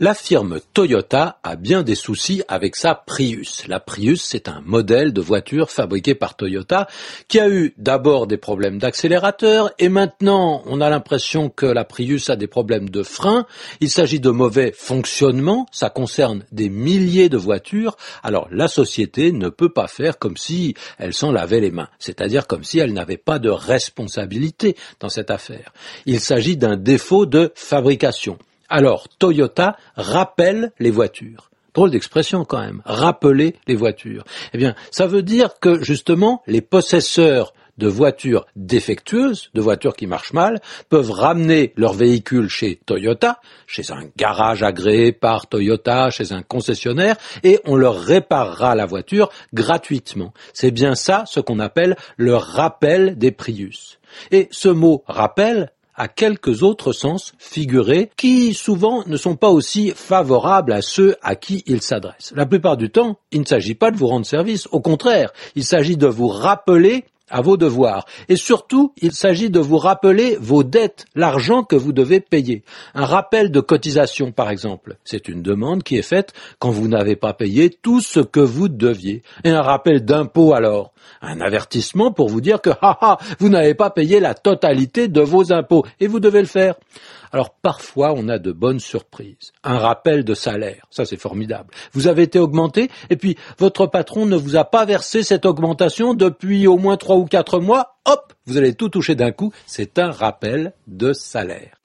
La firme Toyota a bien des soucis avec sa Prius. La Prius, c'est un modèle de voiture fabriqué par Toyota qui a eu d'abord des problèmes d'accélérateur et maintenant on a l'impression que la Prius a des problèmes de frein. Il s'agit de mauvais fonctionnement, ça concerne des milliers de voitures. Alors la société ne peut pas faire comme si elle s'en lavait les mains, c'est-à-dire comme si elle n'avait pas de responsabilité dans cette affaire. Il s'agit d'un défaut de fabrication. Alors, Toyota rappelle les voitures. Drôle d'expression quand même, rappeler les voitures. Eh bien, ça veut dire que justement, les possesseurs de voitures défectueuses, de voitures qui marchent mal, peuvent ramener leur véhicule chez Toyota, chez un garage agréé par Toyota, chez un concessionnaire, et on leur réparera la voiture gratuitement. C'est bien ça ce qu'on appelle le rappel des Prius. Et ce mot rappel à quelques autres sens figurés qui souvent ne sont pas aussi favorables à ceux à qui il s'adresse. La plupart du temps, il ne s'agit pas de vous rendre service, au contraire, il s'agit de vous rappeler à vos devoirs. Et surtout, il s'agit de vous rappeler vos dettes, l'argent que vous devez payer. Un rappel de cotisation, par exemple, c'est une demande qui est faite quand vous n'avez pas payé tout ce que vous deviez. Et un rappel d'impôt alors, un avertissement pour vous dire que ha, vous n'avez pas payé la totalité de vos impôts et vous devez le faire. Alors parfois on a de bonnes surprises. Un rappel de salaire, ça c'est formidable. Vous avez été augmenté et puis votre patron ne vous a pas versé cette augmentation depuis au moins trois ou quatre mois. Hop, vous allez tout toucher d'un coup. C'est un rappel de salaire.